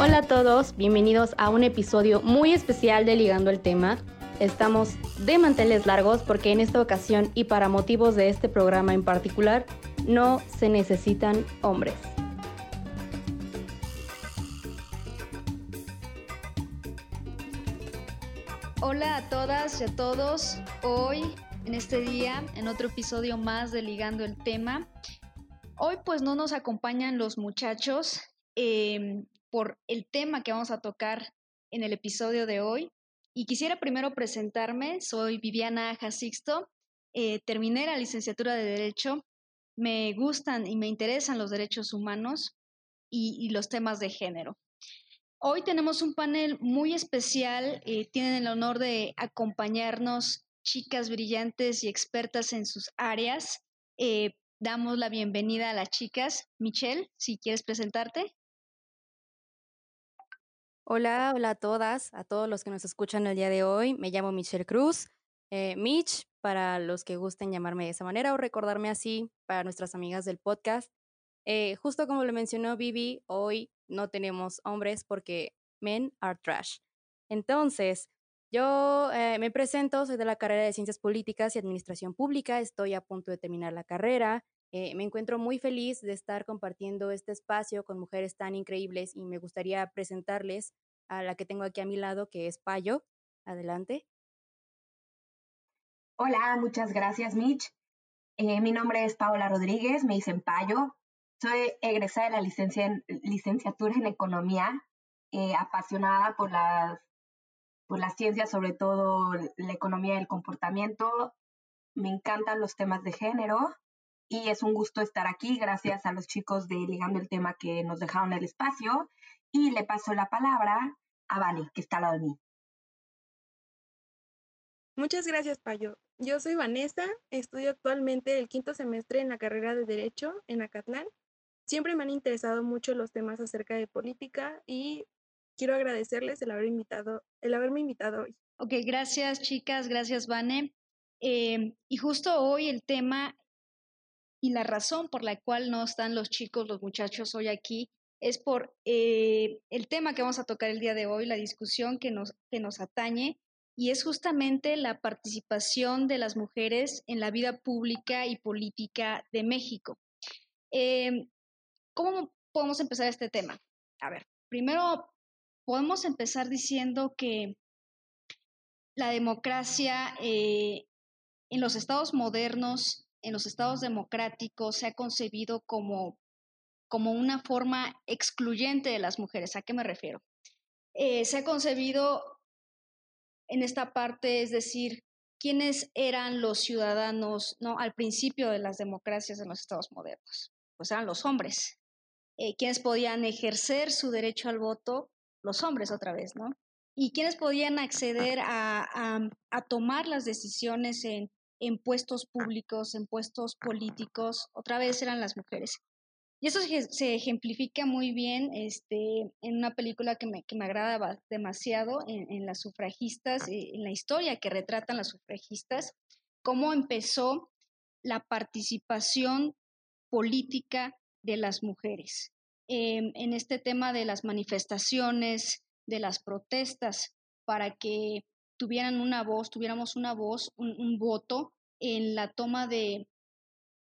Hola a todos, bienvenidos a un episodio muy especial de Ligando el Tema. Estamos de manteles largos porque en esta ocasión y para motivos de este programa en particular, no se necesitan hombres. Hola a todas y a todos. Hoy, en este día, en otro episodio más de Ligando el Tema. Hoy pues no nos acompañan los muchachos. Eh, por el tema que vamos a tocar en el episodio de hoy. Y quisiera primero presentarme, soy Viviana Jasixto, eh, terminé la licenciatura de Derecho, me gustan y me interesan los derechos humanos y, los temas de género. Hoy tenemos un panel muy especial, eh, tienen el honor de acompañarnos chicas brillantes y expertas en sus áreas. Eh, damos la bienvenida a las chicas. Michelle, si quieres presentarte. Hola, hola a todas, a todos los que nos escuchan el día de hoy. Me llamo Michelle Cruz. Eh, Mitch, para los que gusten llamarme de esa manera o recordarme así para nuestras amigas del podcast. Eh, justo como lo mencionó Vivi, hoy no tenemos hombres porque men are trash. Entonces, yo eh, me presento, soy de la carrera de Ciencias Políticas y Administración Pública, estoy a punto de terminar la carrera. Eh, me encuentro muy feliz de estar compartiendo este espacio con mujeres tan increíbles y me gustaría presentarles a la que tengo aquí a mi lado, que es Payo. Adelante. Hola, muchas gracias, Mitch. Eh, mi nombre es Paola Rodríguez, me dicen Payo. Soy egresada de la licenciatura en Economía, eh, apasionada por las, por las ciencias, sobre todo la economía del comportamiento. Me encantan los temas de género y es un gusto estar aquí. Gracias a los chicos de Ligando el Tema que nos dejaron el espacio. Y le paso la palabra a Vane, que está al lado de mí. Muchas gracias, Payo. Yo soy Vanessa, estudio actualmente el quinto semestre en la carrera de Derecho en Acatlán. Siempre me han interesado mucho los temas acerca de política y quiero agradecerles el, haber invitado, el haberme invitado hoy. Ok, gracias chicas, gracias Vane. Em, y justo hoy el tema y la razón por la cual no están los chicos, los muchachos hoy aquí, es por eh, el tema que vamos a tocar el día de hoy, la discusión que nos, que nos atañe, y es justamente la participación de las mujeres en la vida pública y política de México. Em, ¿Cómo podemos empezar este tema? A ver, primero podemos empezar diciendo que la democracia eh, en los estados modernos en los estados democráticos se ha concebido como, como una forma excluyente de las mujeres. ¿A qué me refiero? Eh, se ha concebido en esta parte, es decir, quiénes eran los ciudadanos ¿no? al principio de las democracias en los estados modernos. Pues eran los hombres. Eh, ¿Quiénes podían ejercer su derecho al voto? Los hombres otra vez, ¿no? ¿Y quiénes podían acceder a, a tomar las decisiones en, en puestos públicos, en puestos políticos, otra vez eran las mujeres. Y eso se ejemplifica muy bien este, en una película que me, que me agrada demasiado, en, las sufragistas, eh, en la historia que retratan las sufragistas, cómo empezó la participación política de las mujeres em, en este tema de las manifestaciones, de las protestas, para que tuvieran una voz, tuviéramos una voz, un, voto en la toma de,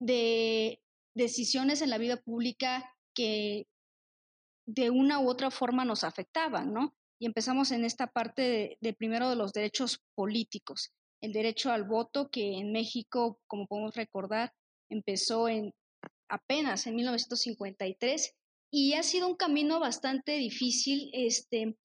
de decisiones en la vida pública que de una u otra forma nos afectaban, ¿no? Y empezamos en esta parte de, primero de los derechos políticos, el derecho al voto que en México, como podemos recordar, empezó en apenas en 1953 y ha sido un camino bastante difícil. Este,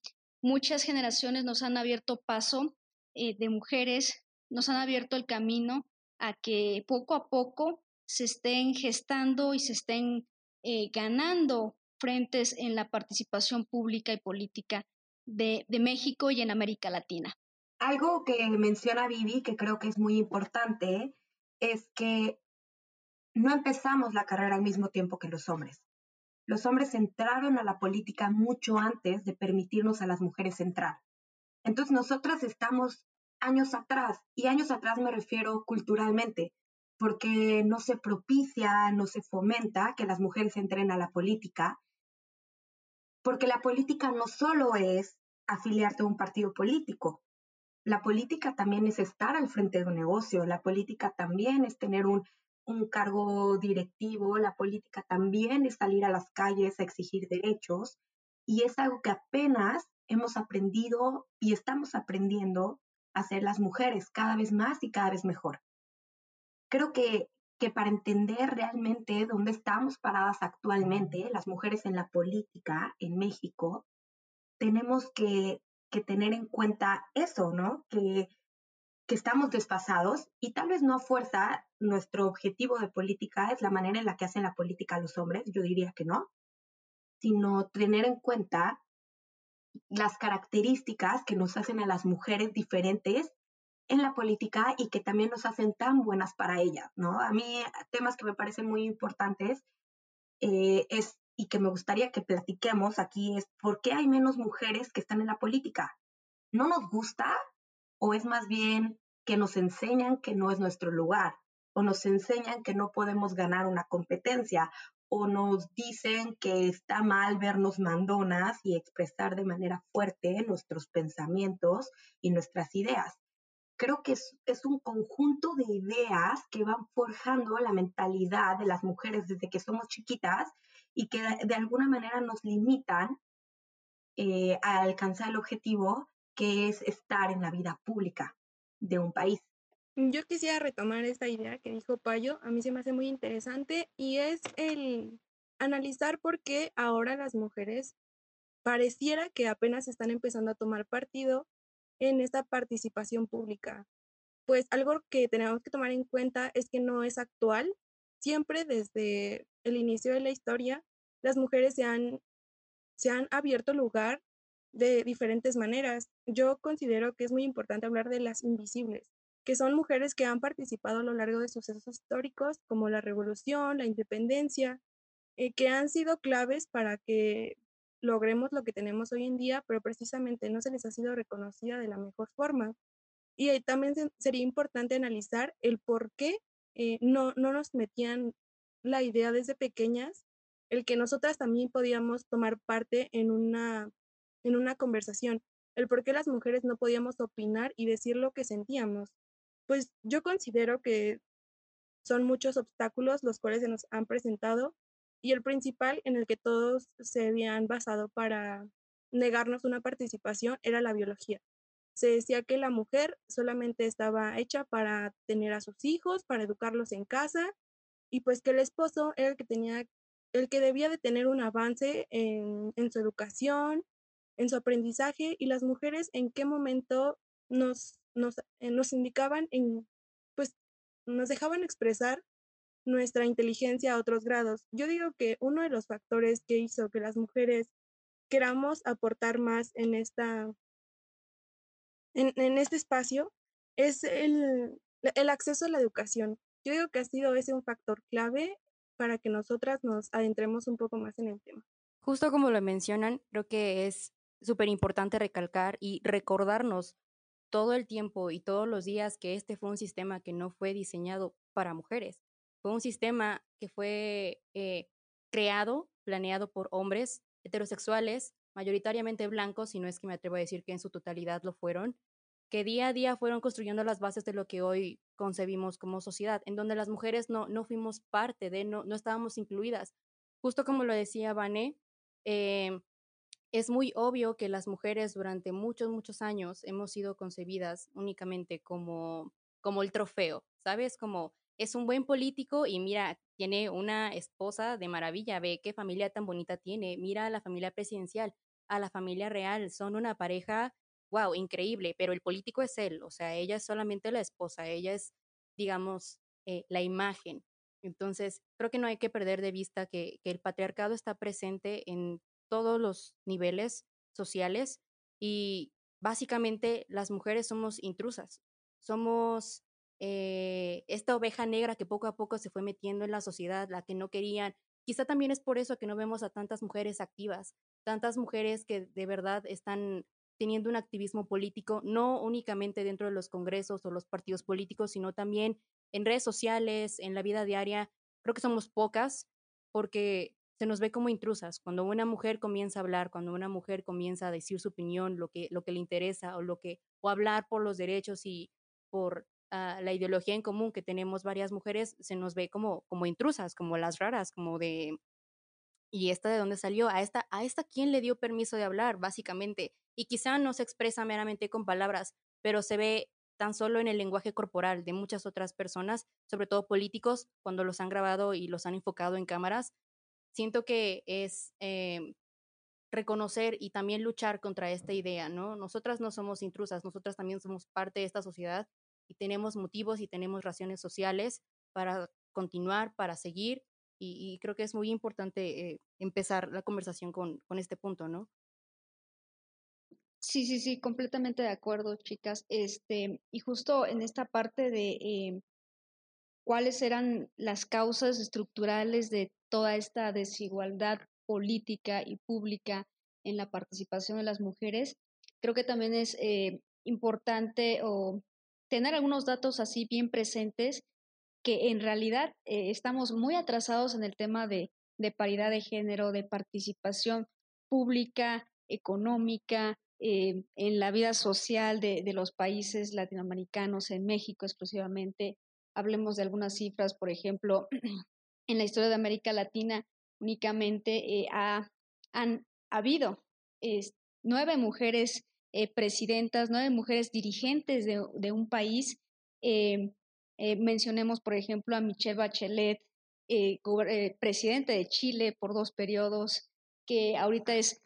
muchas generaciones nos han abierto paso eh, de mujeres, nos han abierto el camino a que poco a poco se estén gestando y se estén eh, ganando frentes en la participación pública y política de, de, México y en América Latina. Algo que menciona Vivi, que creo que es muy importante, es que no empezamos la carrera al mismo tiempo que los hombres. Los hombres entraron a la política mucho antes de permitirnos a las mujeres entrar. Entonces nosotras estamos años atrás, y años atrás me refiero culturalmente, porque no se propicia, no se fomenta que las mujeres entren a la política. porque la política no solo es afiliarte a un partido político, la política también es estar al frente de un negocio, la política también es tener un, un cargo directivo, la política también es salir a las calles a exigir derechos y es algo que apenas hemos aprendido y estamos aprendiendo a hacer las mujeres cada vez más y cada vez mejor. Creo que, que para entender realmente dónde estamos paradas actualmente, las mujeres en la política en México, tenemos que, que tener en cuenta eso, ¿no? Que, que estamos desfasados y tal vez no a fuerza nuestro objetivo de política es la manera en la que hacen la política los hombres, yo diría que no, sino tener en cuenta las características que nos hacen a las mujeres diferentes en la política y que también nos hacen tan buenas para ellas, ¿no? A mí temas que me parecen muy importantes eh, es y que me gustaría que platiquemos aquí es por qué hay menos mujeres que están en la política. ¿No nos gusta o es más bien que nos enseñan que no es nuestro lugar o nos enseñan que no podemos ganar una competencia o nos dicen que está mal vernos mandonas y expresar de manera fuerte nuestros pensamientos y nuestras ideas. Creo que es, un conjunto de ideas que van forjando la mentalidad de las mujeres desde que somos chiquitas y que de alguna manera nos limitan eh, a alcanzar el objetivo que es estar en la vida pública de un país. Yo quisiera retomar esta idea que dijo Payo, a mí se me hace muy interesante y es el analizar por qué ahora las mujeres pareciera que apenas están empezando a tomar partido en esta participación pública. Pues algo que tenemos que tomar en cuenta es que no es actual. Siempre desde el inicio de la historia, las mujeres se han, se han abierto lugar de diferentes maneras. Yo considero que es muy importante hablar de las invisibles, que son mujeres que han participado a lo largo de sucesos históricos como la revolución, la independencia, eh, que han sido claves para que logremos lo que tenemos hoy en día, pero precisamente no se les ha sido reconocida de la mejor forma. Y también sería importante analizar el por qué eh, no, no nos metían la idea desde pequeñas, el que nosotras también podíamos tomar parte en una en una conversación, el por qué las mujeres no podíamos opinar y decir lo que sentíamos. Pues yo considero que son muchos obstáculos los cuales se nos han presentado y el principal en el que todos se habían basado para negarnos una participación era la biología. Se decía que la mujer solamente estaba hecha para tener a sus hijos, para educarlos en casa y pues que el esposo era el que tenía el que debía de tener un avance en, en su educación, en su aprendizaje y las mujeres en qué momento nos, nos, eh, nos indicaban en, pues nos dejaban expresar nuestra inteligencia a otros grados. Yo digo que uno de los factores que hizo que las mujeres queramos aportar más en esta en, en este espacio es el, el acceso a la educación. Yo digo que ha sido ese un factor clave para que nosotras nos adentremos un poco más en el tema. Justo como lo mencionan, creo que es súper importante recalcar y recordarnos todo el tiempo y todos los días que este fue un sistema que no fue diseñado para mujeres. Fue un sistema que fue eh, creado, planeado por hombres heterosexuales, mayoritariamente blancos, y no es que me atrevo a decir que en su totalidad lo fueron, que día a día fueron construyendo las bases de lo que hoy concebimos como sociedad, en donde las mujeres no, no fuimos parte de, no, no estábamos incluidas. Justo como lo decía Vané, eh, es muy obvio que las mujeres durante muchos, muchos años hemos sido concebidas únicamente como, como el trofeo, ¿sabes? Como es un buen político y mira, tiene una esposa de maravilla, ve qué familia tan bonita tiene, mira a la familia presidencial, a la familia real, son una pareja, wow, increíble, pero el político es él, o sea, ella es solamente la esposa, ella es, digamos, eh, la imagen. Entonces, creo que no hay que perder de vista que, que el patriarcado está presente en todos los niveles sociales y básicamente las mujeres somos intrusas, somos eh, esta oveja negra que poco a poco se fue metiendo en la sociedad, la que no querían. Quizá también es por eso que no vemos a tantas mujeres activas, tantas mujeres que de verdad están teniendo un activismo político, no únicamente dentro de los congresos o los partidos políticos, sino también en redes sociales, en la vida diaria. Creo que somos pocas porque se nos ve como intrusas. Cuando una mujer comienza a hablar, cuando una mujer comienza a decir su opinión, lo que, lo que le interesa o lo que, o hablar por los derechos y por uh, la ideología en común que tenemos varias mujeres, se nos ve como, como intrusas, como las raras, como de, ¿y esta de dónde salió? ¿A esta, a esta quién le dio permiso de hablar, básicamente? Y quizá no se expresa meramente con palabras, pero se ve tan solo en el lenguaje corporal de muchas otras personas, sobre todo políticos, cuando los han grabado y los han enfocado en cámaras. Siento que es eh, reconocer y también luchar contra esta idea, ¿no? Nosotras no somos intrusas, nosotras también somos parte de esta sociedad y tenemos motivos y tenemos razones sociales para continuar, para seguir, y, y creo que es muy importante eh, empezar la conversación con, con este punto, ¿no? Sí, sí, sí, completamente de acuerdo, chicas. Este, y justo en esta parte de eh, cuáles eran las causas estructurales de toda esta desigualdad política y pública en la participación de las mujeres, creo que también es eh, importante o tener algunos datos así bien presentes que en realidad eh, estamos muy atrasados en el tema de, de, paridad de género, de participación pública, económica, eh, en la vida social de, de, los países latinoamericanos, en México exclusivamente. Hablemos de algunas cifras, por ejemplo, en la historia de América Latina únicamente eh, ha, han habido nueve mujeres eh, presidentas, nueve mujeres dirigentes de, de un país. Eh, mencionemos, por ejemplo, a Michelle Bachelet, presidente de Chile por dos periodos, que ahorita es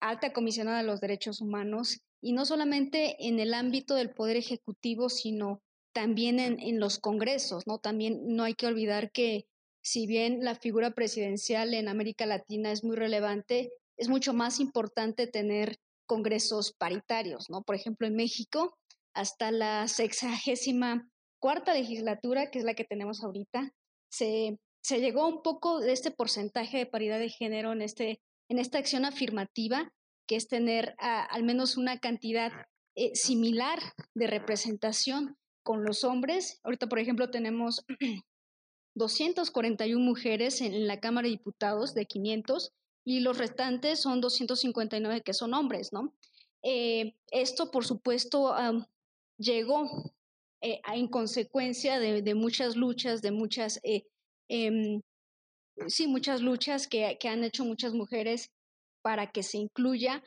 alta comisionada de los derechos humanos, y no solamente en el ámbito del poder ejecutivo, sino también en, en los congresos, ¿no? También no hay que olvidar que si bien la figura presidencial en América Latina es muy relevante, es mucho más importante tener congresos paritarios, ¿no? Por ejemplo, en México, hasta la sexagésima cuarta legislatura, que es la que tenemos ahorita, se, se llegó un poco de este porcentaje de paridad de género en, este, en esta acción afirmativa, que es tener a, al menos una cantidad eh, similar de representación con los hombres. Ahorita, por ejemplo, tenemos 241 mujeres en la Cámara de Diputados de 500 y los restantes son 259 que son hombres, ¿no? Eh, esto, por supuesto, llegó eh, en consecuencia de, muchas luchas, de muchas, eh, eh, sí, muchas luchas que, que han hecho muchas mujeres para que se incluya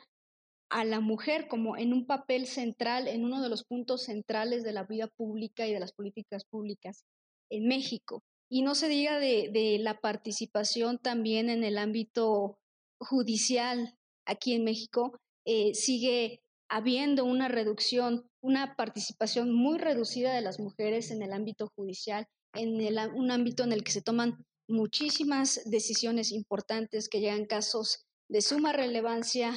a la mujer como en un papel central, en uno de los puntos centrales de la vida pública y de las políticas públicas en México. Y no se diga de, la participación también en el ámbito judicial aquí en México eh, sigue habiendo una reducción, una participación muy reducida de las mujeres en el ámbito judicial, en un ámbito en el que se toman muchísimas decisiones importantes que llegan casos de suma relevancia,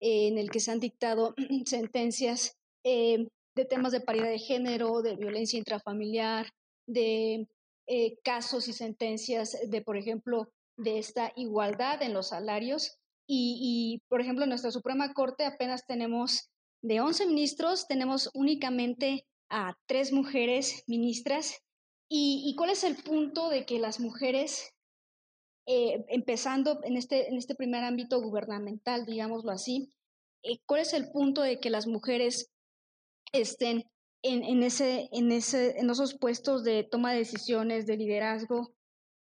en el que se han dictado sentencias eh, de temas de paridad de género, de violencia intrafamiliar, de eh, casos y sentencias de, por ejemplo, de esta igualdad en los salarios. Y, por ejemplo, en nuestra Suprema Corte apenas tenemos, de 11 ministros, tenemos únicamente a tres mujeres ministras. ¿Y, y cuál es el punto de que las mujeres, eh, empezando en este, en este primer ámbito gubernamental, digámoslo así, eh, cuál es el punto de que las mujeres estén en, en, ese, en, ese, en esos puestos de toma de decisiones, de liderazgo,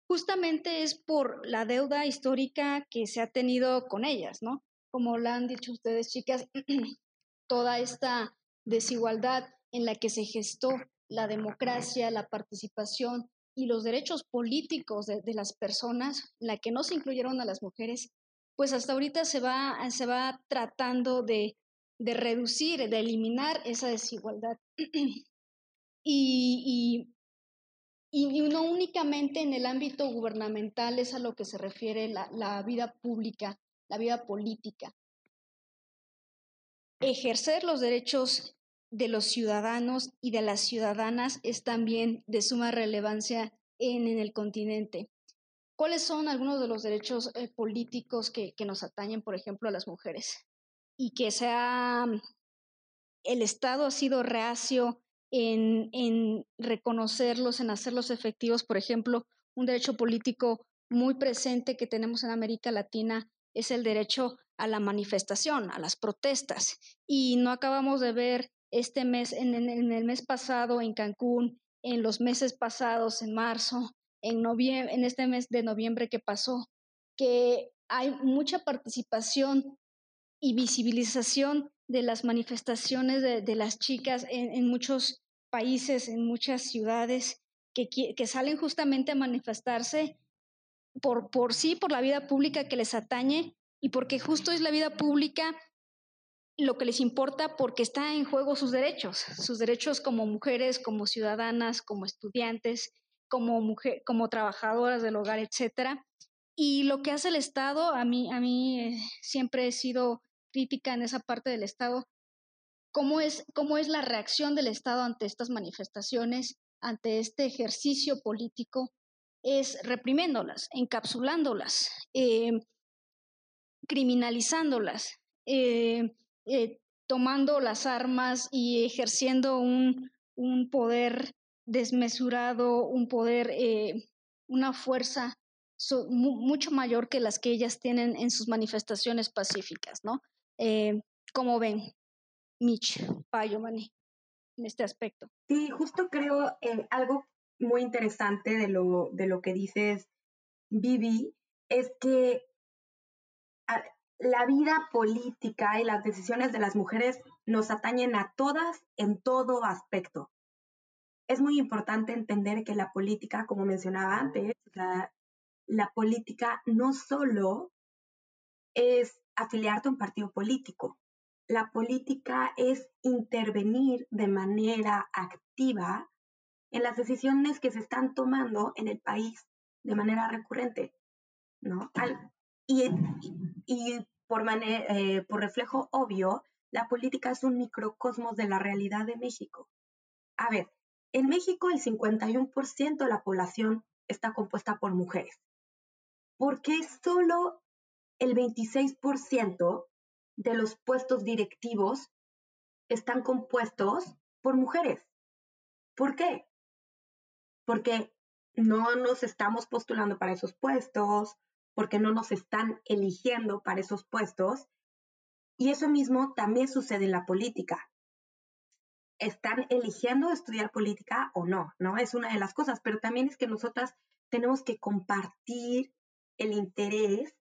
justamente es por la deuda histórica que se ha tenido con ellas, ¿no? Como lo han dicho ustedes, chicas, toda esta desigualdad en la que se gestó la democracia, la participación y los derechos políticos de, de las personas, la que no se incluyeron a las mujeres, pues hasta ahorita se va, se va tratando de, de reducir, de eliminar esa desigualdad. y, y y no únicamente en el ámbito gubernamental es a lo que se refiere la, la vida pública, la vida política. Ejercer los derechos de los ciudadanos y de las ciudadanas es también de suma relevancia en, en el continente. ¿Cuáles son algunos de los derechos eh, políticos que, que, nos atañen, por ejemplo, a las mujeres? Y que sea el Estado ha sido reacio en, en reconocerlos, en hacerlos efectivos, por ejemplo, un derecho político muy presente que tenemos en América Latina es el derecho a la manifestación, a las protestas. Y no acabamos de ver este mes, en, el mes pasado en Cancún, en los meses pasados, en marzo, en, noviembre, en este mes de noviembre que pasó, que hay mucha participación y visibilización de las manifestaciones de, las chicas en, muchos países, en muchas ciudades, que, que salen justamente a manifestarse por, por sí, por la vida pública que les atañe y porque justo es la vida pública lo que les importa porque está en juego sus derechos, sus derechos como mujeres, como ciudadanas, como estudiantes, como mujer, como trabajadoras del hogar, etcétera. Y lo que hace el Estado, a mí, a mí eh, siempre he sido crítica en esa parte del Estado. ¿Cómo es, ¿Cómo es la reacción del Estado ante estas manifestaciones, ante este ejercicio político? Es reprimiéndolas, encapsulándolas, eh, criminalizándolas, eh, eh, tomando las armas y ejerciendo un, un poder desmesurado, un poder, una fuerza mucho mayor que las que ellas tienen en sus manifestaciones pacíficas, ¿no? Eh, ¿Cómo ven, Mitch, Payo, Mani, en este aspecto? Sí, justo creo eh, algo muy interesante de lo, de lo que dices, Vivi, es que la vida política y las decisiones de las mujeres nos atañen a todas en todo aspecto. Es muy importante entender que la política, como mencionaba antes, la política no solo es afiliarte a un partido político. La política es intervenir de manera activa en las decisiones que se están tomando en el país de manera recurrente, ¿no? y, por, eh, por reflejo obvio, la política es un microcosmos de la realidad de México. A ver, en México el 51% de la población está compuesta por mujeres. ¿Por qué solo el 26% de los puestos directivos están compuestos por mujeres. ¿Por qué? Porque no nos estamos postulando para esos puestos, porque no nos están eligiendo para esos puestos. Y eso mismo también sucede en la política. Están eligiendo estudiar política o no, ¿no? Es una de las cosas, pero también es que nosotras tenemos que compartir el interés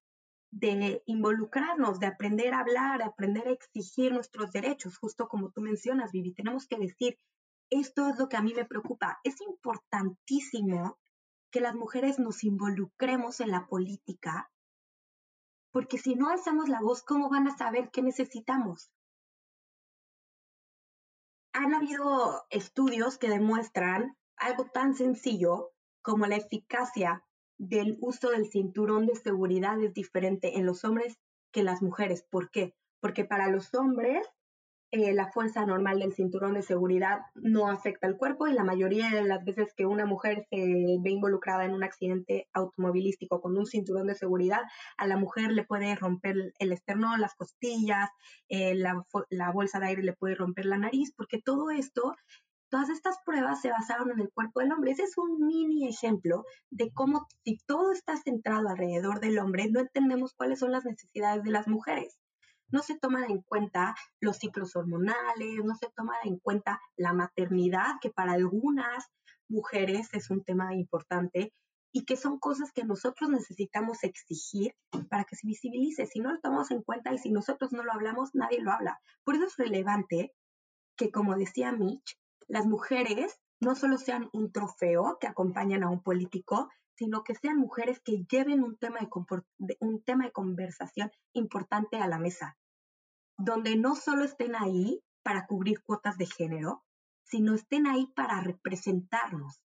de involucrarnos, de aprender a hablar, de aprender a exigir nuestros derechos, justo como tú mencionas, Vivi. Tenemos que decir, esto es lo que a mí me preocupa. Es importantísimo que las mujeres nos involucremos en la política, porque si no alzamos la voz, ¿cómo van a saber qué necesitamos? Han habido estudios que demuestran algo tan sencillo como la eficacia del uso del cinturón de seguridad es diferente en los hombres que en las mujeres. ¿Por qué? Porque para los hombres eh, la fuerza normal del cinturón de seguridad no afecta al cuerpo y la mayoría de las veces que una mujer se ve involucrada en un accidente automovilístico con un cinturón de seguridad, a la mujer le puede romper el esternón, las costillas, eh, la, la bolsa de aire le puede romper la nariz, porque todo esto Todas estas pruebas se basaron en el cuerpo del hombre. Ese es un mini ejemplo de cómo si todo está centrado alrededor del hombre, no entendemos cuáles son las necesidades de las mujeres. No se toman en cuenta los ciclos hormonales, no se toma en cuenta la maternidad, que para algunas mujeres es un tema importante y que son cosas que nosotros necesitamos exigir para que se visibilice. Si no lo tomamos en cuenta y si nosotros no lo hablamos, nadie lo habla. Por eso es relevante que, como decía Mitch, las mujeres no solo sean un trofeo que acompañan a un político, sino que sean mujeres que lleven un tema de, un tema de conversación importante a la mesa, donde no solo estén ahí para cubrir cuotas de género, sino estén ahí para representarnos.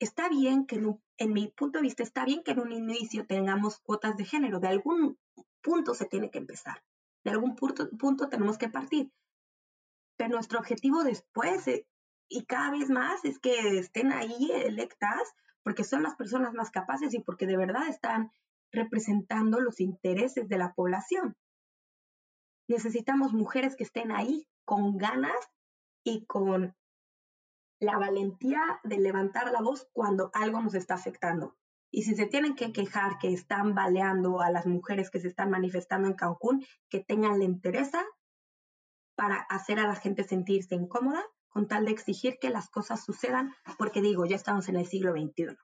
Está bien que, en, mi punto de vista, está bien que en un inicio tengamos cuotas de género, de algún punto se tiene que empezar, de algún punto tenemos que partir, pero nuestro objetivo después eh, y cada vez más es que estén ahí electas porque son las personas más capaces y porque de verdad están representando los intereses de la población. Necesitamos mujeres que estén ahí con ganas y con la valentía de levantar la voz cuando algo nos está afectando. Y si se tienen que quejar que están baleando a las mujeres que se están manifestando en Cancún, que tengan la interés para hacer a la gente sentirse incómoda con tal de exigir que las cosas sucedan, porque digo, ya estamos en el siglo XXI.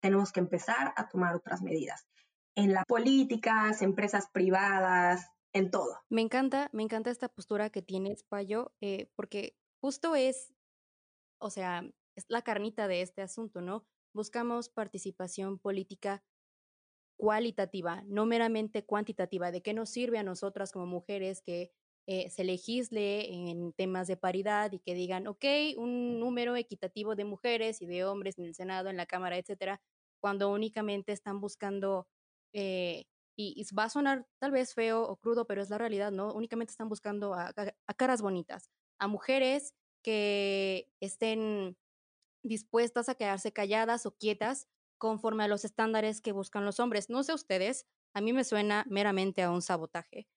Tenemos que empezar a tomar otras medidas en las políticas, empresas privadas, en todo. Me encanta, me encanta esta postura que tienes, Payo, eh, porque justo es, o sea, es la carnita de este asunto, ¿no? Buscamos participación política cualitativa, no meramente cuantitativa. ¿De qué nos sirve a nosotras como mujeres que eh, se legisle en temas de paridad y que digan, ok, un número equitativo de mujeres y de hombres en el Senado, en la Cámara, etcétera, cuando únicamente están buscando, eh, y, va a sonar tal vez feo o crudo, pero es la realidad, ¿no? Únicamente están buscando a, a caras bonitas, a mujeres que estén dispuestas a quedarse calladas o quietas conforme a los estándares que buscan los hombres. No sé ustedes, a mí me suena meramente a un sabotaje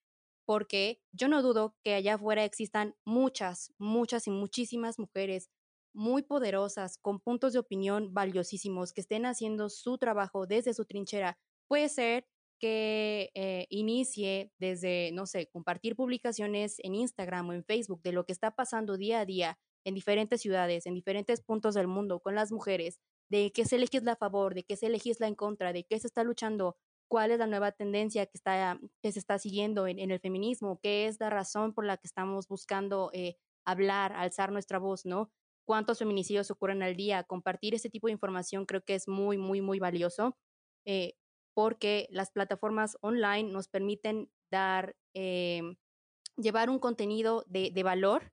porque yo no dudo que allá afuera existan muchas, muchas y muchísimas mujeres muy poderosas, con puntos de opinión valiosísimos, que estén haciendo su trabajo desde su trinchera. Puede ser que eh, inicie desde, no sé, compartir publicaciones en Instagram o en Facebook de lo que está pasando día a día en diferentes ciudades, en diferentes puntos del mundo con las mujeres, de qué se legisla a favor, de qué se legisla en contra, de qué se está luchando cuál es la nueva tendencia que, está, que se está siguiendo en, el feminismo, qué es la razón por la que estamos buscando eh, hablar, alzar nuestra voz, ¿no? ¿Cuántos feminicidios ocurren al día? Compartir ese tipo de información creo que es muy, muy, muy valioso eh, porque las plataformas online nos permiten dar, eh, llevar un contenido de, de valor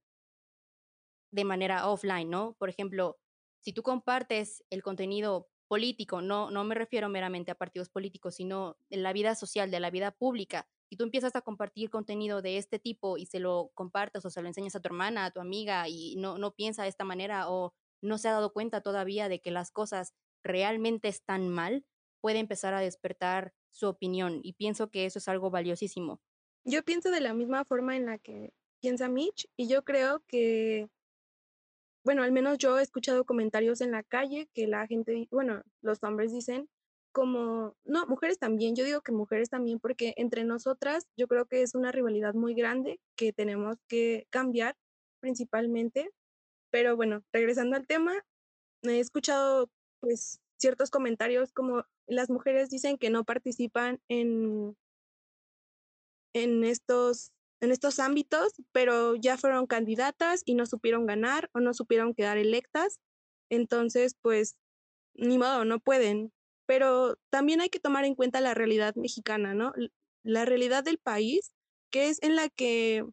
de manera offline, ¿no? Por ejemplo, si tú compartes el contenido político, no, no me refiero meramente a partidos políticos, sino en la vida social, de la vida pública. Si tú empiezas a compartir contenido de este tipo y se lo compartes o se lo enseñas a tu hermana, a tu amiga y no, no piensa de esta manera o no se ha dado cuenta todavía de que las cosas realmente están mal, puede empezar a despertar su opinión y pienso que eso es algo valiosísimo. Yo pienso de la misma forma en la que piensa Mitch y yo creo que bueno, al menos yo he escuchado comentarios en la calle que la gente, bueno, los hombres dicen como, no, mujeres también, yo digo que mujeres también, porque entre nosotras yo creo que es una rivalidad muy grande que tenemos que cambiar principalmente. Pero bueno, regresando al tema, he escuchado pues ciertos comentarios como las mujeres dicen que no participan en, en estos en estos ámbitos, pero ya fueron candidatas y no supieron ganar o no supieron quedar electas. Entonces, pues, ni modo, no pueden. Pero también hay que tomar en cuenta la realidad mexicana, ¿no? La realidad del país, que es en la que,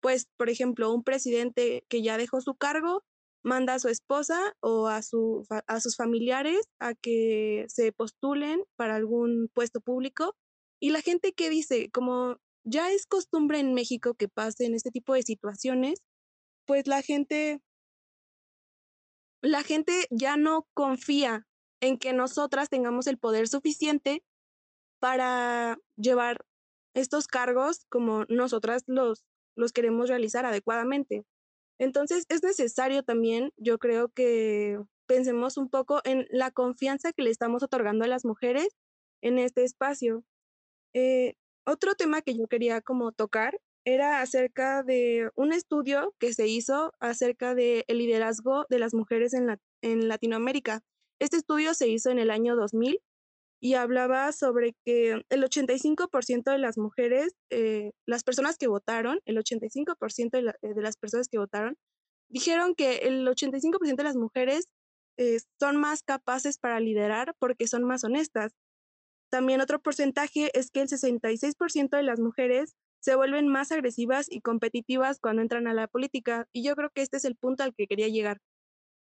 pues, por ejemplo, un presidente que ya dejó su cargo manda a su esposa o a, su, a sus familiares a que se postulen para algún puesto público. Y la gente que dice, como ya es costumbre en México que pasen este tipo de situaciones, pues la gente, la gente ya no confía en que nosotras tengamos el poder suficiente para llevar estos cargos como nosotras los, los queremos realizar adecuadamente. Entonces es necesario también, yo creo que pensemos un poco en la confianza que le estamos otorgando a las mujeres en este espacio. Eh, otro tema que yo quería como tocar era acerca de un estudio que se hizo acerca del liderazgo de las mujeres en, la, en Latinoamérica. Este estudio se hizo en el año 2000 y hablaba sobre que el 85% de las mujeres, eh, las personas que votaron, el 85% de, eh, de, las personas que votaron, dijeron que el 85% de las mujeres eh, son más capaces para liderar porque son más honestas. También otro porcentaje es que el 66% de las mujeres se vuelven más agresivas y competitivas cuando entran a la política. Y yo creo que este es el punto al que quería llegar.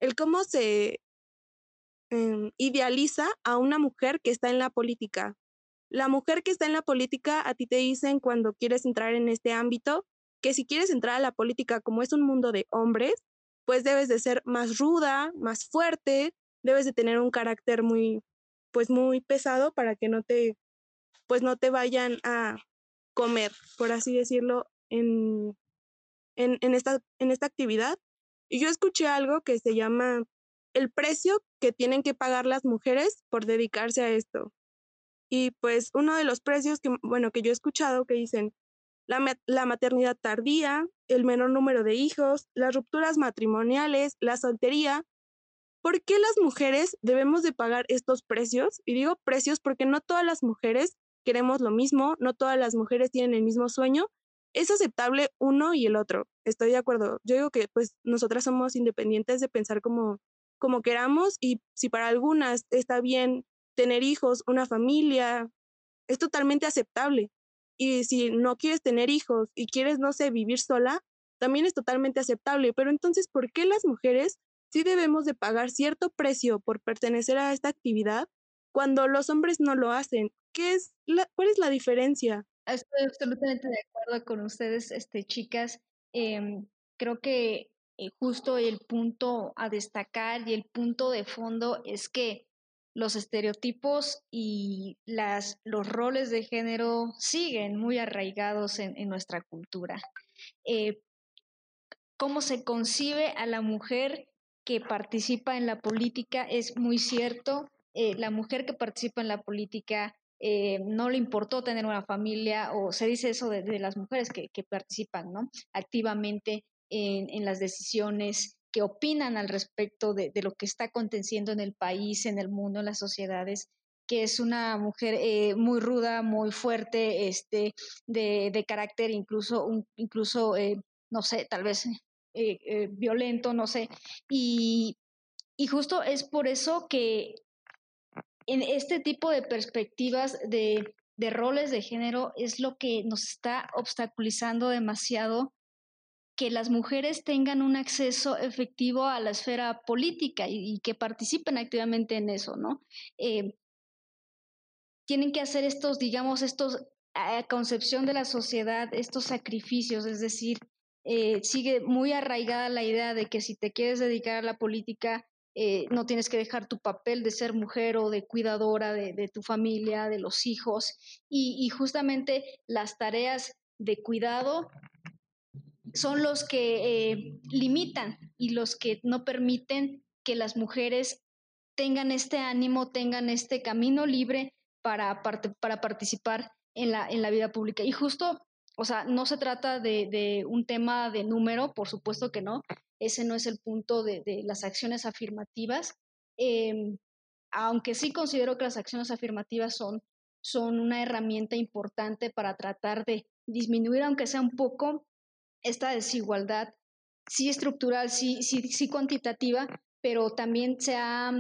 El cómo se em, idealiza a una mujer que está en la política. La mujer que está en la política, a ti te dicen cuando quieres entrar en este ámbito, que si quieres entrar a la política como es un mundo de hombres, pues debes de ser más ruda, más fuerte, debes de tener un carácter muy pues muy pesado para que no te, pues no te vayan a comer, por así decirlo, en, en, esta, en esta actividad. Y yo escuché algo que se llama el precio que tienen que pagar las mujeres por dedicarse a esto. Y pues uno de los precios que, bueno, que yo he escuchado que dicen la, la maternidad tardía, el menor número de hijos, las rupturas matrimoniales, la soltería. ¿Por qué las mujeres debemos de pagar estos precios? Y digo precios porque no todas las mujeres queremos lo mismo, no todas las mujeres tienen el mismo sueño. Es aceptable uno y el otro. Estoy de acuerdo. Yo digo que pues nosotras somos independientes de pensar como, como queramos y si para algunas está bien tener hijos, una familia, es totalmente aceptable. Y si no quieres tener hijos y quieres, no sé, vivir sola, también es totalmente aceptable. Pero entonces, ¿por qué las mujeres sí debemos de pagar cierto precio por pertenecer a esta actividad cuando los hombres no lo hacen? ¿Qué es ¿Cuál es la diferencia? Estoy absolutamente de acuerdo con ustedes, este, chicas. Em, creo que eh, justo el punto a destacar y el punto de fondo es que los estereotipos y las, los roles de género siguen muy arraigados en, nuestra cultura. Eh, cómo se concibe a la mujer que participa en la política es muy cierto. Eh, la mujer que participa en la política eh, no le importó tener una familia, o se dice eso de, las mujeres que, participan ¿no? activamente en, en, las decisiones que opinan al respecto de, lo que está aconteciendo en el país, en el mundo, en las sociedades, que es una mujer eh, muy ruda, muy fuerte, este, de, carácter incluso, incluso eh, no sé, tal vez eh, violento, no sé. Y, y justo es por eso que en este tipo de perspectivas de, de roles de género es lo que nos está obstaculizando demasiado que las mujeres tengan un acceso efectivo a la esfera política y, que participen activamente en eso, ¿no? Eh, tienen que hacer estos, digamos, estos, a concepción de la sociedad, estos sacrificios, es decir, eh, sigue muy arraigada la idea de que si te quieres dedicar a la política, eh, no tienes que dejar tu papel de ser mujer o de cuidadora de, tu familia, de los hijos, y, justamente las tareas de cuidado son los que eh, limitan y los que no permiten que las mujeres tengan este ánimo, tengan este camino libre para, para participar en la, en la vida pública. Y justo, o sea, no se trata de, un tema de número, por supuesto que no, ese no es el punto de, las acciones afirmativas, em, aunque sí considero que las acciones afirmativas son, son una herramienta importante para tratar de disminuir, aunque sea un poco, esta desigualdad, sí estructural, sí, sí, sí cuantitativa, pero también se ha,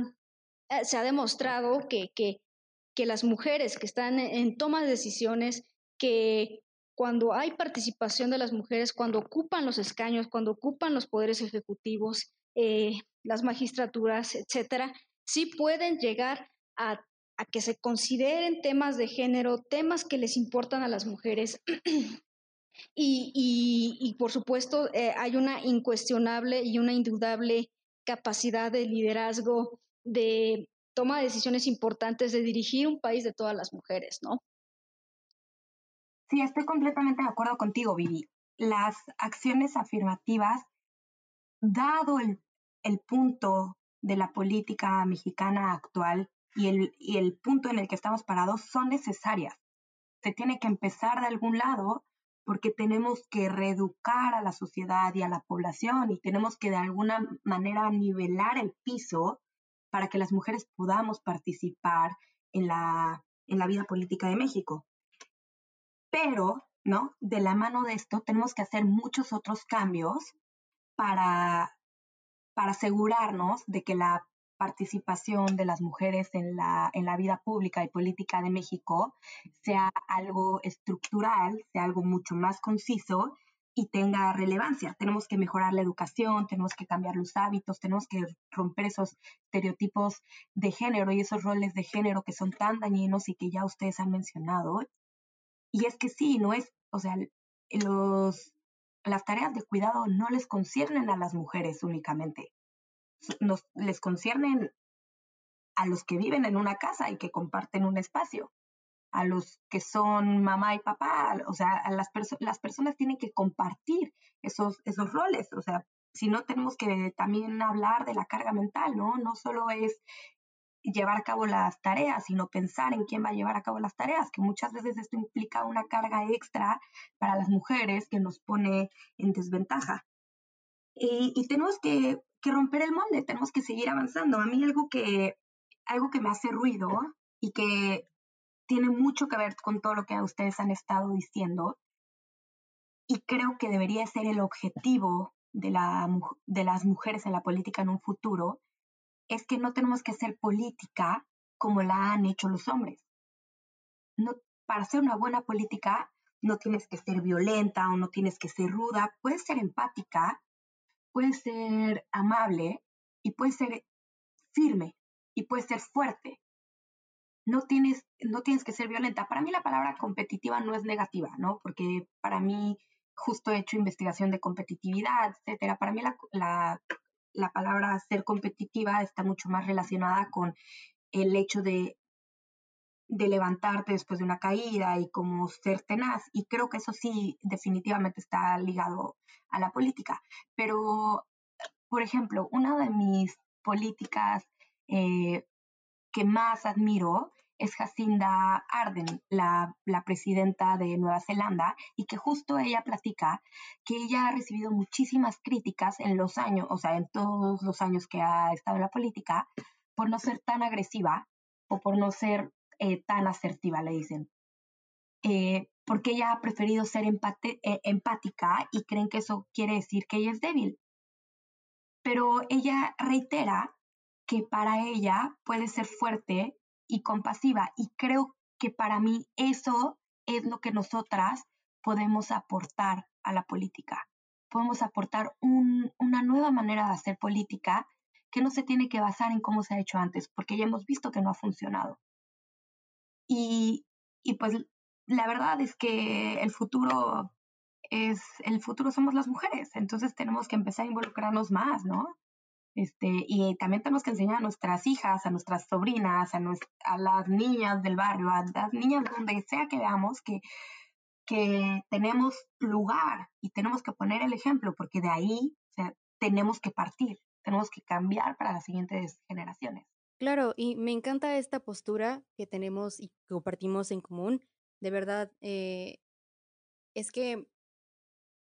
eh, se ha demostrado que, que, que las mujeres que están en toma de decisiones, que cuando hay participación de las mujeres, cuando ocupan los escaños, cuando ocupan los poderes ejecutivos, eh, las magistraturas, etcétera, sí pueden llegar a, que se consideren temas de género, temas que les importan a las mujeres y, por supuesto, eh, hay una incuestionable y una indudable capacidad de liderazgo, de toma de decisiones importantes, de dirigir un país de todas las mujeres, ¿no? Sí, estoy completamente de acuerdo contigo, Vivi. Las acciones afirmativas, dado el, el punto de la política mexicana actual y el, y el punto en el que estamos parados, son necesarias. Se tiene que empezar de algún lado porque tenemos que reeducar a la sociedad y a la población y tenemos que de alguna manera nivelar el piso para que las mujeres podamos participar en la, en la vida política de México. Pero, ¿no? De la mano de esto tenemos que hacer muchos otros cambios para, para asegurarnos de que la participación de las mujeres en la, en la vida pública y política de México sea algo estructural, sea algo mucho más conciso y tenga relevancia. Tenemos que mejorar la educación, tenemos que cambiar los hábitos, tenemos que romper esos estereotipos de género y esos roles de género que son tan dañinos y que ya ustedes han mencionado. Y es que sí, no es, o sea, los, las tareas de cuidado no les conciernen a las mujeres únicamente nos, les conciernen a los que viven en una casa y que comparten un espacio, a los que son mamá y papá, o sea, a las, las personas tienen que compartir esos, esos roles, o sea, sino tenemos que también hablar de la carga mental, ¿no? No solo es llevar a cabo las tareas, sino pensar en quién va a llevar a cabo las tareas, que muchas veces esto implica una carga extra para las mujeres que nos pone en desventaja. Y, tenemos que, que, romper el molde, tenemos que seguir avanzando. A mí algo que, algo que me hace ruido y que tiene mucho que ver con todo lo que ustedes han estado diciendo, y creo que debería ser el objetivo de, la, de las mujeres en la política en un futuro, es que no tenemos que hacer política como la han hecho los hombres. No, para hacer una buena política no tienes que ser violenta o no tienes que ser ruda, puedes ser empática, puedes ser amable y puedes ser firme y puedes ser fuerte. No tienes, no tienes que ser violenta. Para mí la palabra competitiva no es negativa, ¿no? Porque para mí justo he hecho investigación de competitividad, etcétera. Para mí la, la palabra ser competitiva está mucho más relacionada con el hecho de, de levantarte después de una caída y como ser tenaz. Y creo que eso sí definitivamente está ligado a la política. Pero, por ejemplo, una de mis políticas eh, que más admiro es Jacinda Arden, la, presidenta de Nueva Zelanda, y que justo ella platica que ella ha recibido muchísimas críticas en los años, o sea, en todos los años que ha estado en la política, por no ser tan agresiva o por no ser eh, tan asertiva, le dicen. Eh, porque ella ha preferido ser eh, empática y creen que eso quiere decir que ella es débil. Pero ella reitera que para ella puede ser fuerte y compasiva. Y creo que para mí eso es lo que nosotras podemos aportar a la política. Podemos aportar una nueva manera de hacer política que no se tiene que basar en cómo se ha hecho antes, porque ya hemos visto que no ha funcionado. Y, y pues la verdad es que el futuro es, el futuro somos las mujeres, entonces tenemos que empezar a involucrarnos más, ¿no? Este, y también tenemos que enseñar a nuestras hijas, a nuestras sobrinas, a, a las niñas del barrio, a las niñas donde sea que veamos que, que tenemos lugar y tenemos que poner el ejemplo, porque de ahí tenemos que partir, tenemos que cambiar para las siguientes generaciones. Claro, y me encanta esta postura que tenemos y compartimos en común. De verdad, eh, es que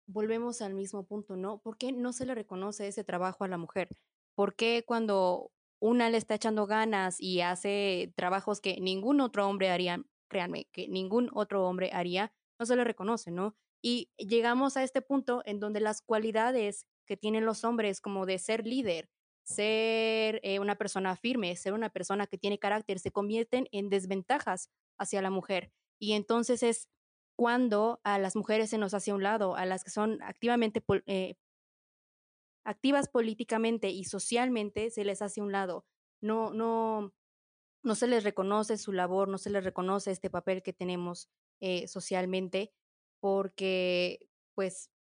volvemos al mismo punto, ¿no? ¿Por qué no se le reconoce ese trabajo a la mujer? ¿Por qué cuando una le está echando ganas y hace trabajos que ningún otro hombre haría, créanme, que ningún otro hombre haría, no se le reconoce, ¿no? Y llegamos a este punto en donde las cualidades que tienen los hombres como de ser líder, ser eh, una persona firme, ser una persona que tiene carácter, se convierten en desventajas hacia la mujer. Y entonces es cuando a las mujeres se nos hace a un lado, a las que son activamente eh, activas políticamente y socialmente se les hace un lado. No, no, no se les reconoce su labor, no se les reconoce este papel que tenemos eh, socialmente, porque pues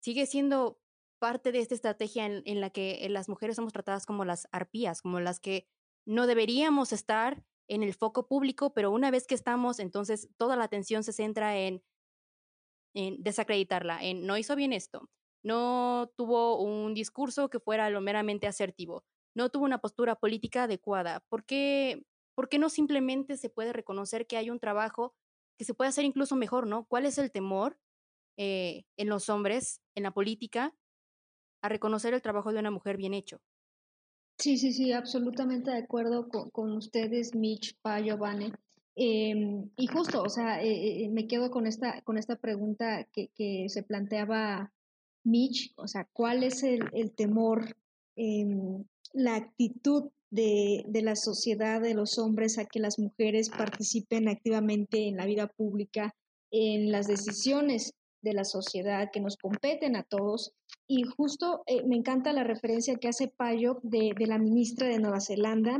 sigue siendo parte de esta estrategia en, en la que las mujeres somos tratadas como las arpías, como las que no deberíamos estar en el foco público, pero una vez que estamos, entonces toda la atención se centra en, en desacreditarla, en no hizo bien esto, no tuvo un discurso que fuera lo meramente asertivo, no tuvo una postura política adecuada. ¿Por qué, ¿Por qué no simplemente se puede reconocer que hay un trabajo que se puede hacer incluso mejor, ¿no? ¿Cuál es el temor eh, en los hombres, en la política, a reconocer el trabajo de una mujer bien hecho? Sí, sí, sí, absolutamente de acuerdo con, ustedes, Mitch, Payo, Vane. Em, y justo, o sea, eh, eh, me quedo con esta, con esta pregunta que, que se planteaba Mitch, o sea, cuál es el, temor, em, la actitud de, la sociedad, de los hombres, a que las mujeres participen activamente en la vida pública, en las decisiones de la sociedad que nos competen a todos. Y justo eh, me encanta la referencia que hace Payo de, la ministra de Nueva Zelanda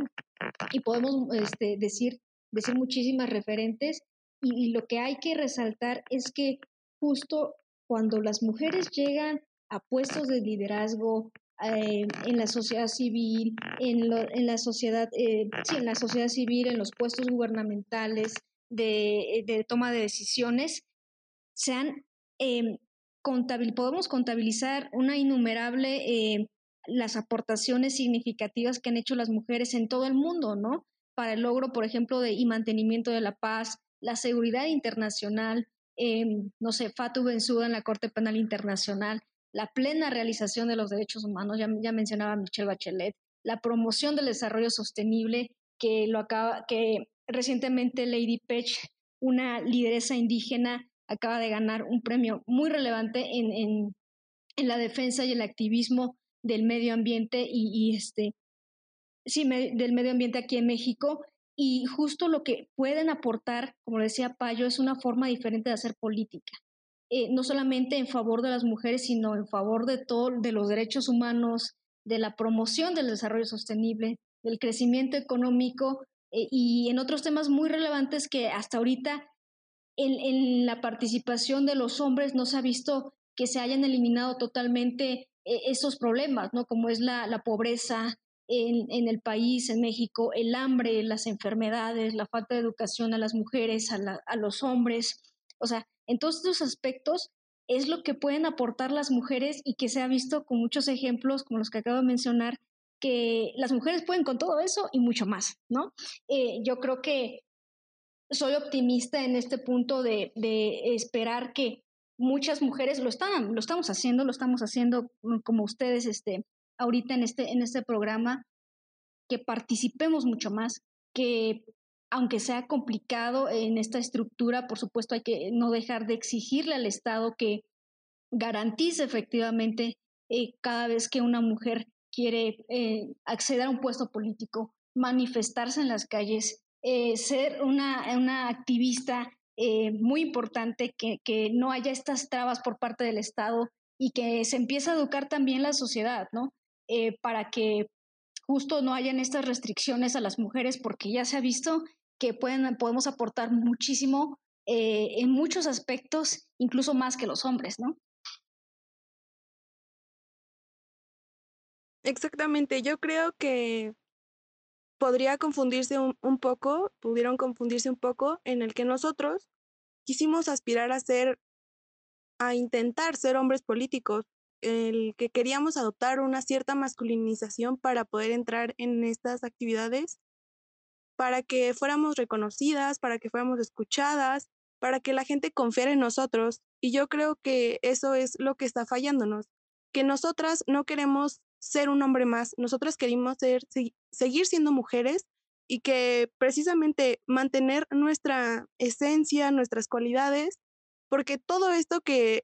y podemos este, decir, decir muchísimas referentes y, lo que hay que resaltar es que justo cuando las mujeres llegan a puestos de liderazgo eh, en la sociedad civil, en, la sociedad, eh, en la sociedad civil, en los puestos gubernamentales de, de toma de decisiones, se han em, podemos contabilizar una innumerable eh, las aportaciones significativas que han hecho las mujeres en todo el mundo, ¿no? Para el logro, por ejemplo, de y mantenimiento de la paz, la seguridad internacional, em, no sé, Fatou Bensouda en la Corte Penal Internacional, la plena realización de los derechos humanos, ya, mencionaba Michelle Bachelet, la promoción del desarrollo sostenible que lo acaba, que recientemente Lady Pech, una lideresa indígena, acaba de ganar un premio muy relevante en, en la defensa y el activismo del medio ambiente y, este, sí, del medio ambiente aquí en México. Y justo lo que pueden aportar, como decía Payo, es una forma diferente de hacer política. Eh, no solamente en favor de las mujeres, sino en favor de todo, de los derechos humanos, de la promoción del desarrollo sostenible, del crecimiento económico eh, y en otros temas muy relevantes que hasta ahorita en, la participación de los hombres no se ha visto que se hayan eliminado totalmente eh, esos problemas, ¿no? Como es la, pobreza en, el país, en México, el hambre, las enfermedades, la falta de educación a las mujeres, a, a los hombres. O sea, en todos estos aspectos es lo que pueden aportar las mujeres y que se ha visto con muchos ejemplos como los que acabo de mencionar, que las mujeres pueden con todo eso y mucho más, ¿no? Eh, yo creo que soy optimista en este punto de, esperar que muchas mujeres lo están, lo estamos haciendo, lo estamos haciendo como ustedes este, ahorita en este, en este programa, que participemos mucho más, que aunque sea complicado en esta estructura, por supuesto hay que no dejar de exigirle al Estado que garantice efectivamente eh, cada vez que una mujer quiere eh, acceder a un puesto político, manifestarse en las calles, eh, ser una, activista muy importante, que, que, no haya estas trabas por parte del Estado y que se empiece a educar también la sociedad, ¿no? Para que justo no hayan estas restricciones a las mujeres, porque ya se ha visto que pueden, podemos aportar muchísimo eh, en muchos aspectos, incluso más que los hombres, ¿no? Exactamente, yo creo que podría confundirse un, un, poco, pudieron confundirse un poco en el que nosotros quisimos aspirar a ser, a intentar ser hombres políticos, el que queríamos adoptar una cierta masculinización para poder entrar en estas actividades para que fuéramos reconocidas, para que fuéramos escuchadas, para que la gente confiara en nosotros. Y yo creo que eso es lo que está fallándonos, que nosotras no queremos ser un hombre más, nosotras queremos ser, seguir siendo mujeres y que precisamente mantener nuestra esencia, nuestras cualidades, porque todo esto que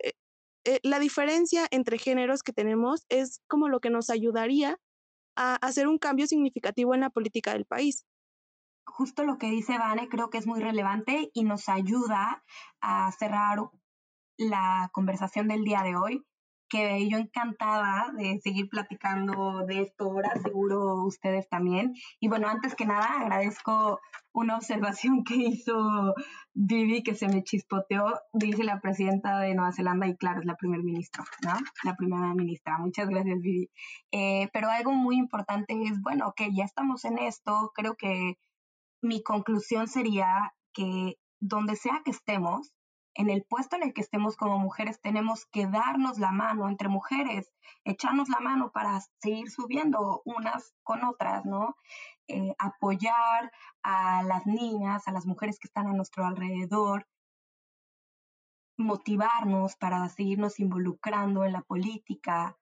eh, la diferencia entre géneros que tenemos es como lo que nos ayudaría a hacer un cambio significativo en la política del país. Justo lo que dice Vane creo que es muy relevante y nos ayuda a cerrar la conversación del día de hoy, que yo encantada de seguir platicando de esto ahora, seguro ustedes también. Y bueno, antes que nada, agradezco una observación que hizo Vivi, que se me chispoteó, dice la presidenta de Nueva Zelanda, y claro, es la primer ministra, ¿no? La primera ministra. Muchas gracias, Vivi. Eh, pero algo muy importante es, bueno, que ya estamos en esto, creo que mi conclusión sería que donde sea que estemos, en el puesto en el que estemos como mujeres, tenemos que darnos la mano entre mujeres, echarnos la mano para seguir subiendo unas con otras, ¿no? Eh, apoyar a las niñas, a las mujeres que están a nuestro alrededor, motivarnos para seguirnos involucrando en la política,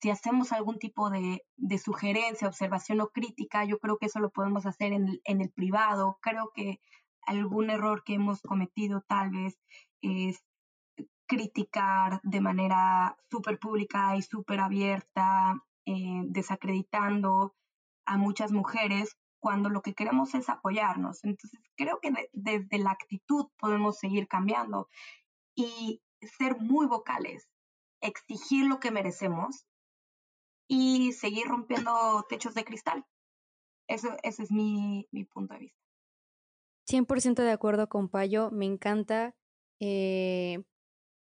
si hacemos algún tipo de, sugerencia, observación o crítica, yo creo que eso lo podemos hacer en, en el privado. Creo que algún error que hemos cometido tal vez es criticar de manera súper pública y súper abierta, eh, desacreditando a muchas mujeres cuando lo que queremos es apoyarnos. Entonces, creo que desde la actitud podemos seguir cambiando y ser muy vocales, exigir lo que merecemos y seguir rompiendo techos de cristal. Eso, ese es mi, mi punto de vista. 100% de acuerdo con Payo. Me encanta eh,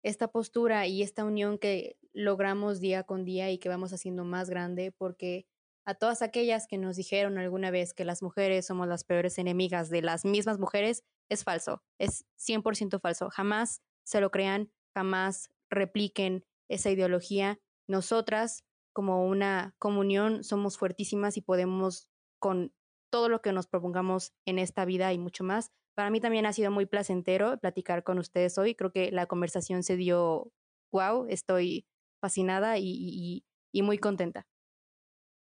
esta postura y esta unión que logramos día con día y que vamos haciendo más grande porque a todas aquellas que nos dijeron alguna vez que las mujeres somos las peores enemigas de las mismas mujeres, es falso, es 100% falso. Jamás se lo crean, jamás repliquen esa ideología. Nosotras, como una comunión, somos fuertísimas y podemos con todo lo que nos propongamos en esta vida y mucho más. Para mí también ha sido muy placentero platicar con ustedes hoy. Creo que la conversación se dio wow, estoy fascinada y, muy contenta.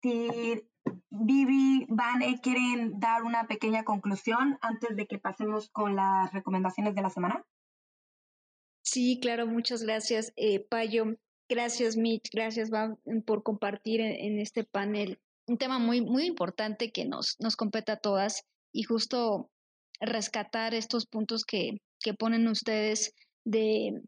Si Vivi, Vane, ¿quieren dar una pequeña conclusión antes de que pasemos con las recomendaciones de la semana? Sí, claro, muchas gracias, eh, Payo. Gracias, Mitch. Gracias, Van, por compartir en, este panel un tema muy, muy importante que nos, nos compete a todas y justo rescatar estos puntos que, que ponen ustedes de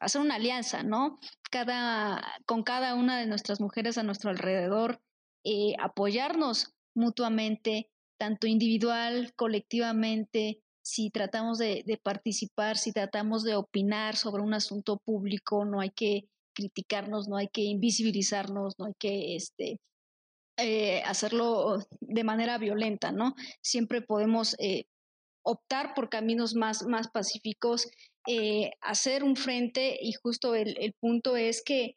hacer una alianza, ¿no? Cada, con cada una de nuestras mujeres a nuestro alrededor, eh, apoyarnos mutuamente, tanto individual, colectivamente, si tratamos de, participar, si tratamos de opinar sobre un asunto público, no hay que criticarnos, no hay que invisibilizarnos, no hay que este, eh, hacerlo de manera violenta, ¿no? Siempre podemos eh, optar por caminos más, más pacíficos, eh, hacer un frente y justo el, el punto es que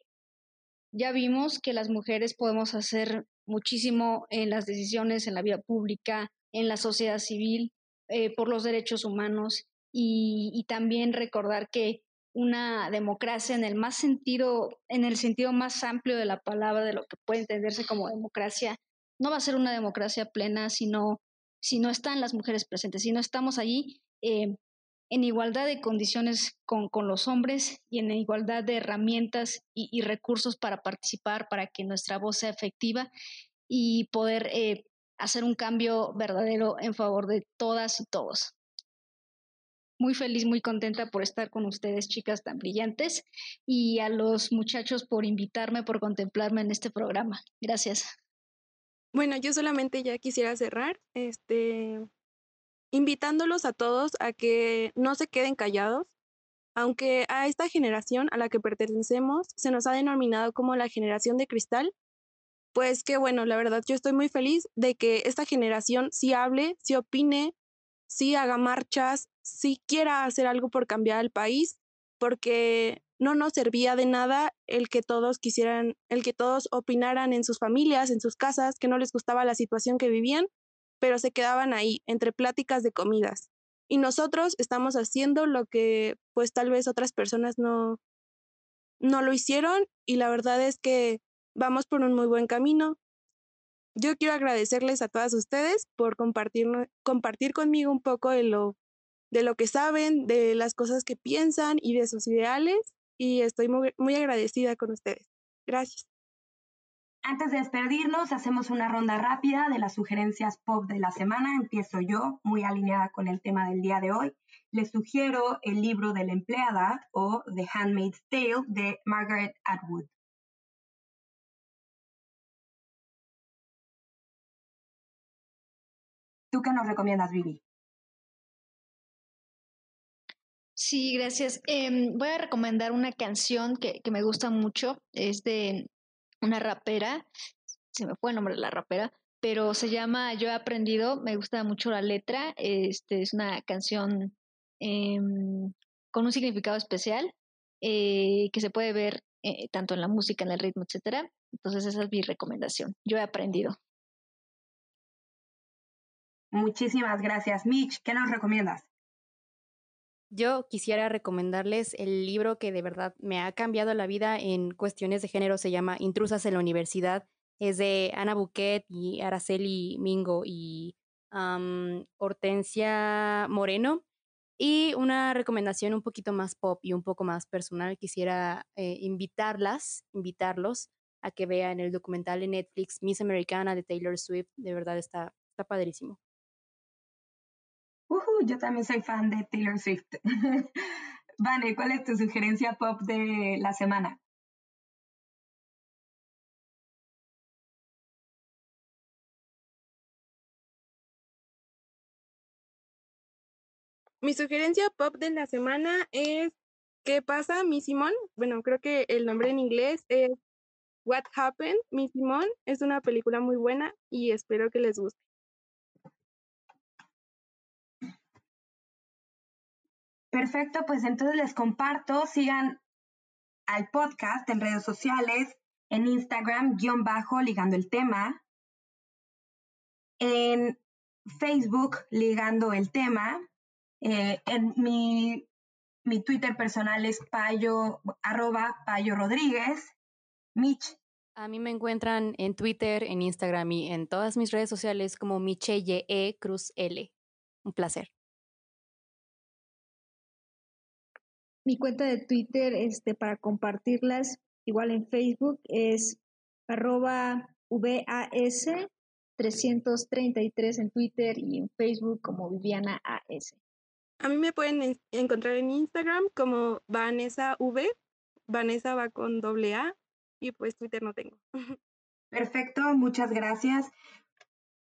ya vimos que las mujeres podemos hacer muchísimo en las decisiones, en la vida pública, en la sociedad civil, eh, por los derechos humanos y, y, también recordar que una democracia en el más sentido, en el sentido más amplio de la palabra, de lo que puede entenderse como democracia, no va a ser una democracia plena sino si no están las mujeres presentes, si no estamos allí eh, en igualdad de condiciones con, los hombres y en igualdad de herramientas y, recursos para participar, para que nuestra voz sea efectiva y poder eh, hacer un cambio verdadero en favor de todas y todos. Muy feliz, muy contenta por estar con ustedes, chicas tan brillantes, y a los muchachos por invitarme, por contemplarme en este programa. Gracias. Bueno, yo solamente ya quisiera cerrar, este, invitándolos a todos a que no se queden callados, aunque a esta generación a la que pertenecemos se nos ha denominado como la generación de cristal, pues que bueno, la verdad yo estoy muy feliz de que esta generación sí hable, sí opine, sí haga marchas, sí quiera hacer algo por cambiar el país, porque no nos servía de nada el que todos quisieran, el que todos opinaran en sus familias, en sus casas, que no les gustaba la situación que vivían, pero se quedaban ahí, entre pláticas de comidas. Y nosotros estamos haciendo lo que pues tal vez otras personas no, no lo hicieron y la verdad es que vamos por un muy buen camino. Yo quiero agradecerles a todas ustedes por compartir, compartir conmigo un poco de lo, de lo que saben, de las cosas que piensan y de sus ideales y estoy muy, muy agradecida con ustedes. Gracias. Antes de despedirnos, hacemos una ronda rápida de las sugerencias pop de la semana. Empiezo yo, muy alineada con el tema del día de hoy. Les sugiero el libro de la empleada o The Handmaid's Tale de Margaret Atwood. ¿Tú qué nos recomiendas, Vivi? Sí, gracias. Em, voy a recomendar una canción que, me gusta mucho. Es de una rapera. Se me fue el nombre de la rapera, pero se llama Yo he aprendido. Me gusta mucho la letra. Este es una canción em, con un significado especial eh, que se puede ver eh, tanto en la música, en el ritmo, etcétera. Entonces esa es mi recomendación. Yo he aprendido. Muchísimas gracias, Mitch. ¿Qué nos recomiendas? Yo quisiera recomendarles el libro que de verdad me ha cambiado la vida en cuestiones de género, se llama Intrusas en la Universidad. Es de Ana Buquet y Araceli Mingo y Hortensia Moreno. Y una recomendación un poquito más pop y un poco más personal, quisiera eh, invitarlas, invitarlos a que vean el documental de Netflix Miss Americana de Taylor Swift. De verdad está, está padrísimo yo también soy fan de Taylor Swift. Vane, ¿cuál es tu sugerencia pop de la semana? Mi sugerencia pop de la semana es ¿Qué pasa, mi Simón? Bueno, creo que el nombre en inglés es What Happened, mi Simón. Es una película muy buena y espero que les guste. Perfecto, pues entonces les comparto, sigan al podcast en redes sociales, en Instagram, guion bajo, ligando el tema, en Facebook, ligando el tema, eh, en mi, mi, Twitter personal es payo, arroba payo Rodríguez, Mitch. A mí me encuentran en Twitter, en Instagram y en todas mis redes sociales como Michelle E. Cruz L. Un placer. Mi cuenta de Twitter este, para compartirlas, igual en Facebook, es arroba VAS 333 en Twitter y en Facebook como Viviana AS. A mí me pueden encontrar en Instagram como Vanessa V. Vanessa va con doble A y pues Twitter no tengo. Perfecto, muchas gracias.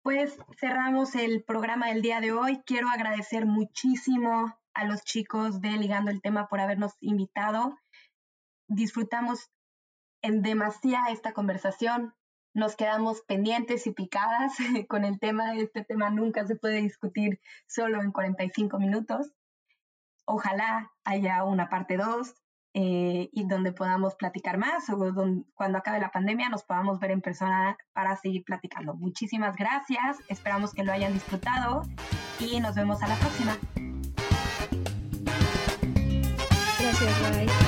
Pues cerramos el programa del día de hoy. Quiero agradecer muchísimo a los chicos de Ligando el Tema por habernos invitado. Disfrutamos en demasía esta conversación. Nos quedamos pendientes y picadas con el tema. Este tema nunca se puede discutir solo en 45 minutos. Ojalá haya una parte 2 eh, y donde podamos platicar más o cuando acabe la pandemia nos podamos ver en persona para seguir platicando. Muchísimas gracias, esperamos que lo hayan disfrutado y nos vemos a la próxima. Bye.